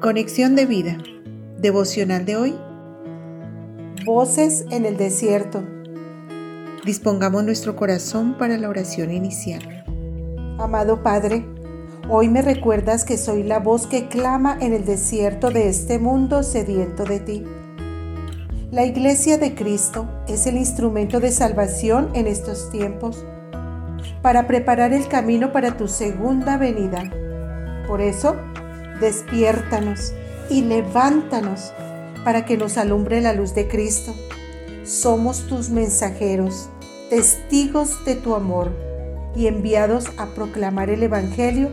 Conexión de vida. Devocional de hoy. Voces en el desierto. Dispongamos nuestro corazón para la oración inicial. Amado Padre, hoy me recuerdas que soy la voz que clama en el desierto de este mundo sediento de ti. La iglesia de Cristo es el instrumento de salvación en estos tiempos para preparar el camino para tu segunda venida. Por eso, despiértanos y levántanos para que nos alumbre la luz de Cristo. Somos tus mensajeros, testigos de tu amor y enviados a proclamar el Evangelio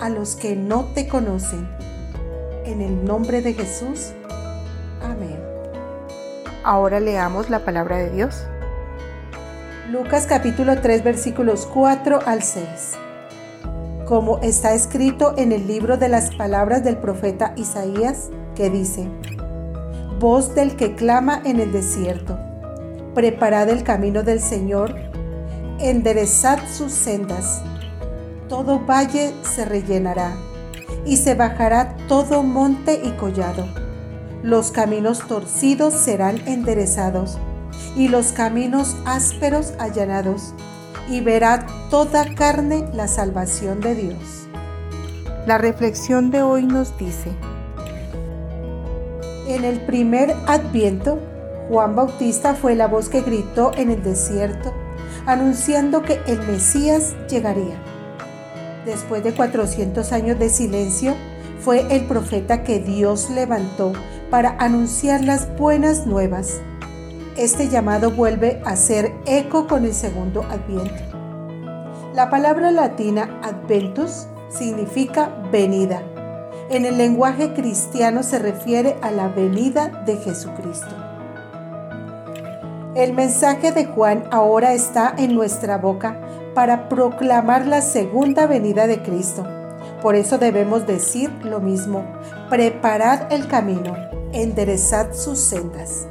a los que no te conocen. En el nombre de Jesús. Amén. Ahora leamos la palabra de Dios. Lucas capítulo 3 versículos 4 al 6 como está escrito en el libro de las palabras del profeta Isaías, que dice, Voz del que clama en el desierto, preparad el camino del Señor, enderezad sus sendas, todo valle se rellenará, y se bajará todo monte y collado. Los caminos torcidos serán enderezados, y los caminos ásperos allanados y verá toda carne la salvación de Dios. La reflexión de hoy nos dice, en el primer adviento, Juan Bautista fue la voz que gritó en el desierto, anunciando que el Mesías llegaría. Después de 400 años de silencio, fue el profeta que Dios levantó para anunciar las buenas nuevas este llamado vuelve a ser eco con el segundo adviento. La palabra latina adventus significa venida. En el lenguaje cristiano se refiere a la venida de Jesucristo. El mensaje de Juan ahora está en nuestra boca para proclamar la segunda venida de Cristo. Por eso debemos decir lo mismo, preparad el camino, enderezad sus sendas.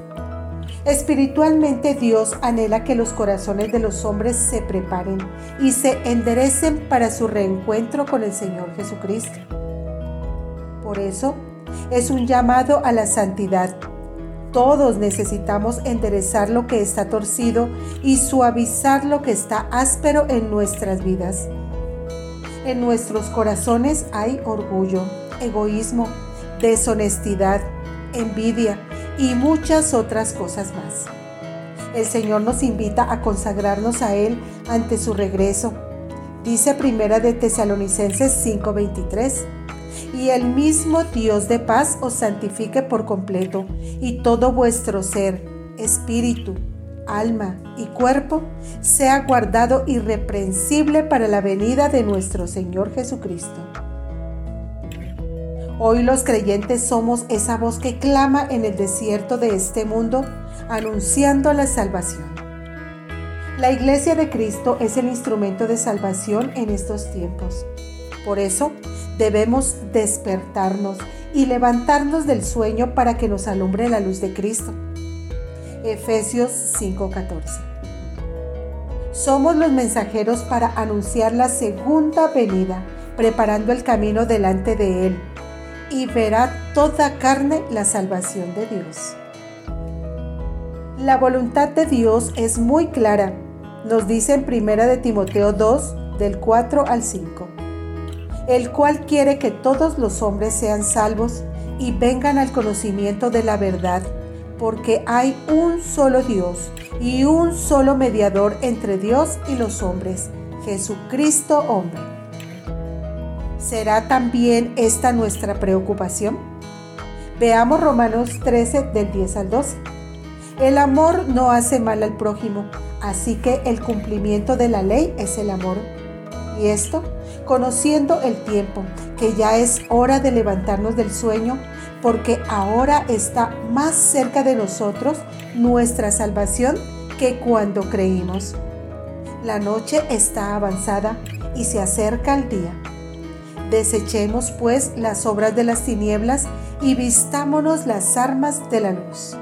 Espiritualmente Dios anhela que los corazones de los hombres se preparen y se enderecen para su reencuentro con el Señor Jesucristo. Por eso es un llamado a la santidad. Todos necesitamos enderezar lo que está torcido y suavizar lo que está áspero en nuestras vidas. En nuestros corazones hay orgullo, egoísmo, deshonestidad, envidia, y muchas otras cosas más. El Señor nos invita a consagrarnos a Él ante su regreso. Dice Primera de Tesalonicenses 5:23, y el mismo Dios de paz os santifique por completo, y todo vuestro ser, espíritu, alma y cuerpo sea guardado irreprensible para la venida de nuestro Señor Jesucristo. Hoy los creyentes somos esa voz que clama en el desierto de este mundo, anunciando la salvación. La iglesia de Cristo es el instrumento de salvación en estos tiempos. Por eso debemos despertarnos y levantarnos del sueño para que nos alumbre la luz de Cristo. Efesios 5:14. Somos los mensajeros para anunciar la segunda venida, preparando el camino delante de Él y verá toda carne la salvación de Dios. La voluntad de Dios es muy clara, nos dice en 1 de Timoteo 2, del 4 al 5, el cual quiere que todos los hombres sean salvos y vengan al conocimiento de la verdad, porque hay un solo Dios y un solo mediador entre Dios y los hombres, Jesucristo hombre ¿Será también esta nuestra preocupación? Veamos Romanos 13 del 10 al 12. El amor no hace mal al prójimo, así que el cumplimiento de la ley es el amor. Y esto, conociendo el tiempo, que ya es hora de levantarnos del sueño, porque ahora está más cerca de nosotros nuestra salvación que cuando creímos. La noche está avanzada y se acerca el día. Desechemos pues las obras de las tinieblas y vistámonos las armas de la luz.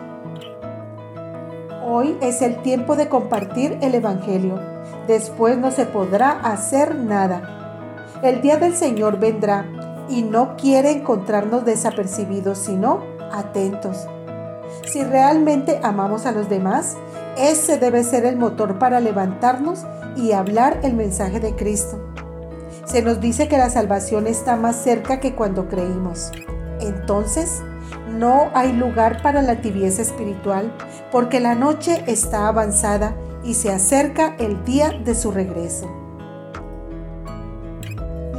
Hoy es el tiempo de compartir el Evangelio. Después no se podrá hacer nada. El día del Señor vendrá y no quiere encontrarnos desapercibidos, sino atentos. Si realmente amamos a los demás, ese debe ser el motor para levantarnos y hablar el mensaje de Cristo. Se nos dice que la salvación está más cerca que cuando creímos. Entonces, no hay lugar para la tibieza espiritual porque la noche está avanzada y se acerca el día de su regreso.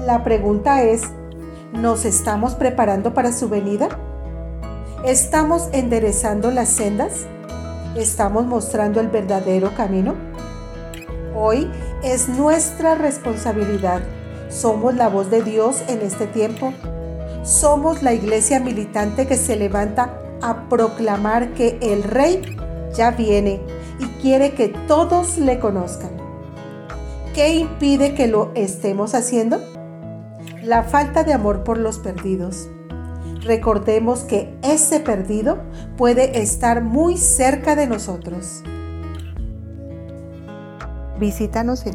La pregunta es, ¿nos estamos preparando para su venida? ¿Estamos enderezando las sendas? ¿Estamos mostrando el verdadero camino? Hoy es nuestra responsabilidad. Somos la voz de Dios en este tiempo. Somos la iglesia militante que se levanta a proclamar que el rey ya viene y quiere que todos le conozcan. ¿Qué impide que lo estemos haciendo? La falta de amor por los perdidos. Recordemos que ese perdido puede estar muy cerca de nosotros. Visítanos en